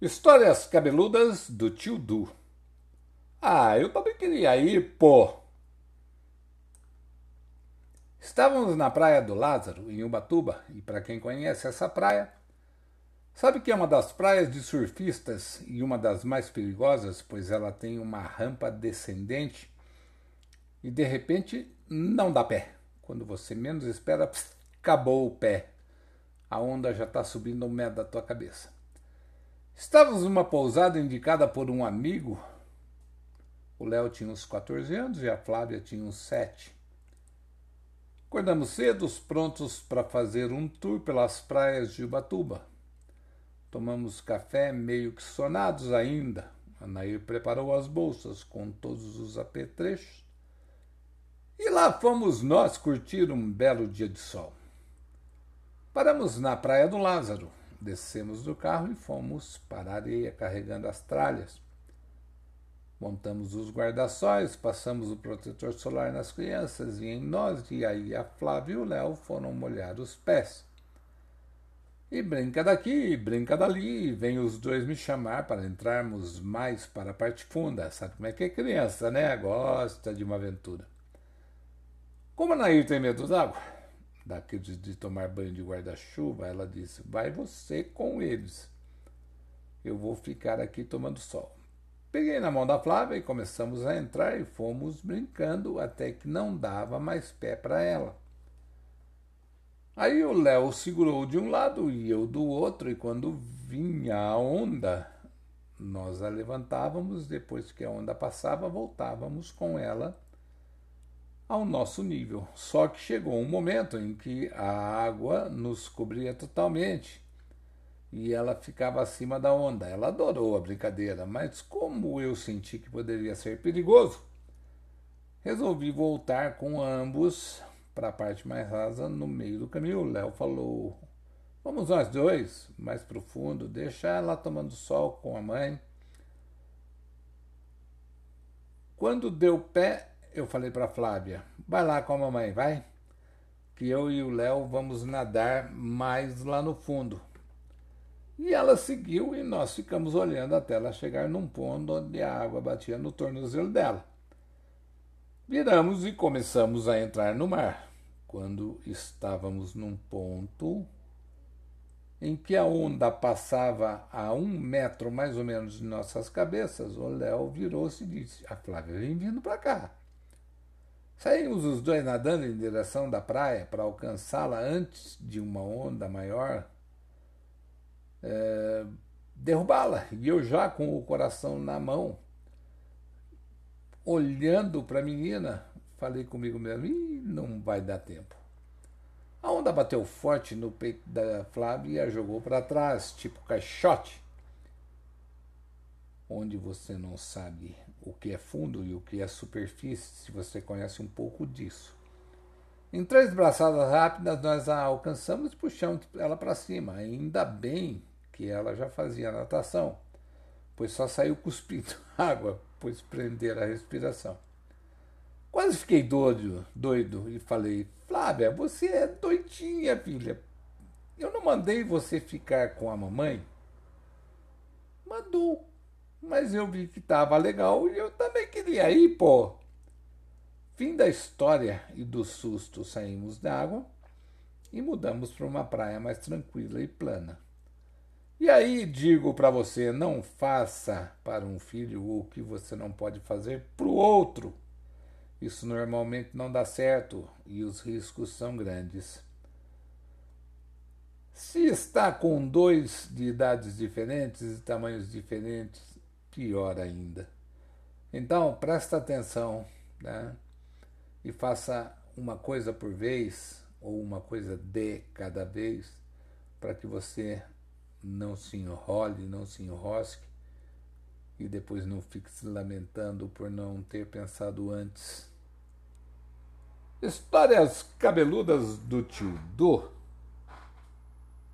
Histórias cabeludas do tio Du. Ah, eu também queria ir, pô. Estávamos na praia do Lázaro, em Ubatuba, e para quem conhece essa praia, sabe que é uma das praias de surfistas e uma das mais perigosas, pois ela tem uma rampa descendente e de repente não dá pé. Quando você menos espera, pss, acabou o pé. A onda já está subindo um metro da tua cabeça. Estávamos numa pousada indicada por um amigo. O Léo tinha uns 14 anos e a Flávia tinha uns 7. Acordamos cedo, prontos para fazer um tour pelas praias de Ubatuba. Tomamos café meio que sonados ainda. A Nair preparou as bolsas com todos os apetrechos. E lá fomos nós curtir um belo dia de sol. Paramos na Praia do Lázaro, descemos do carro e fomos para a areia carregando as tralhas. Montamos os guarda-sóis, passamos o protetor solar nas crianças e em nós, e aí a Flávia e o Léo foram molhar os pés. E brinca daqui, brinca dali, vem os dois me chamar para entrarmos mais para a parte funda. Sabe como é que é criança, né? Gosta de uma aventura. Como a Nair tem medo d'água, daqueles de tomar banho de guarda-chuva, ela disse: Vai você com eles. Eu vou ficar aqui tomando sol. Peguei na mão da Flávia e começamos a entrar e fomos brincando até que não dava mais pé para ela. Aí o Léo segurou de um lado e eu do outro, e quando vinha a onda, nós a levantávamos, depois que a onda passava, voltávamos com ela ao nosso nível. Só que chegou um momento em que a água nos cobria totalmente e ela ficava acima da onda. Ela adorou a brincadeira, mas como eu senti que poderia ser perigoso, resolvi voltar com ambos para a parte mais rasa no meio do caminho. Léo falou: Vamos nós dois, mais profundo, deixa ela tomando sol com a mãe. Quando deu pé, eu falei para Flávia: vai lá com a mamãe, vai. Que eu e o Léo vamos nadar mais lá no fundo. E ela seguiu e nós ficamos olhando até ela chegar num ponto onde a água batia no tornozelo dela. Viramos e começamos a entrar no mar. Quando estávamos num ponto em que a onda passava a um metro mais ou menos de nossas cabeças, o Léo virou-se e disse: A Flávia vem vindo para cá. Saímos os dois nadando em direção da praia para alcançá-la antes de uma onda maior é, derrubá-la. E eu já com o coração na mão, olhando para a menina, falei comigo mesmo: Ih, não vai dar tempo. A onda bateu forte no peito da Flávia e a jogou para trás, tipo caixote onde você não sabe o que é fundo e o que é superfície, se você conhece um pouco disso. Em três braçadas rápidas, nós a alcançamos e puxamos ela para cima. Ainda bem que ela já fazia natação, pois só saiu cuspindo água, pois prender a respiração. Quase fiquei doido, doido e falei: Flávia, você é doidinha, filha. Eu não mandei você ficar com a mamãe? Mandou, mas eu vi que estava legal e eu também queria ir, pô. Fim da história e do susto saímos da água e mudamos para uma praia mais tranquila e plana. E aí digo para você, não faça para um filho o que você não pode fazer para o outro. Isso normalmente não dá certo e os riscos são grandes. Se está com dois de idades diferentes e tamanhos diferentes, pior ainda. Então, presta atenção né? e faça uma coisa por vez, ou uma coisa de cada vez, para que você não se enrole, não se enrosque e depois não fique se lamentando por não ter pensado antes. Histórias cabeludas do tio Do.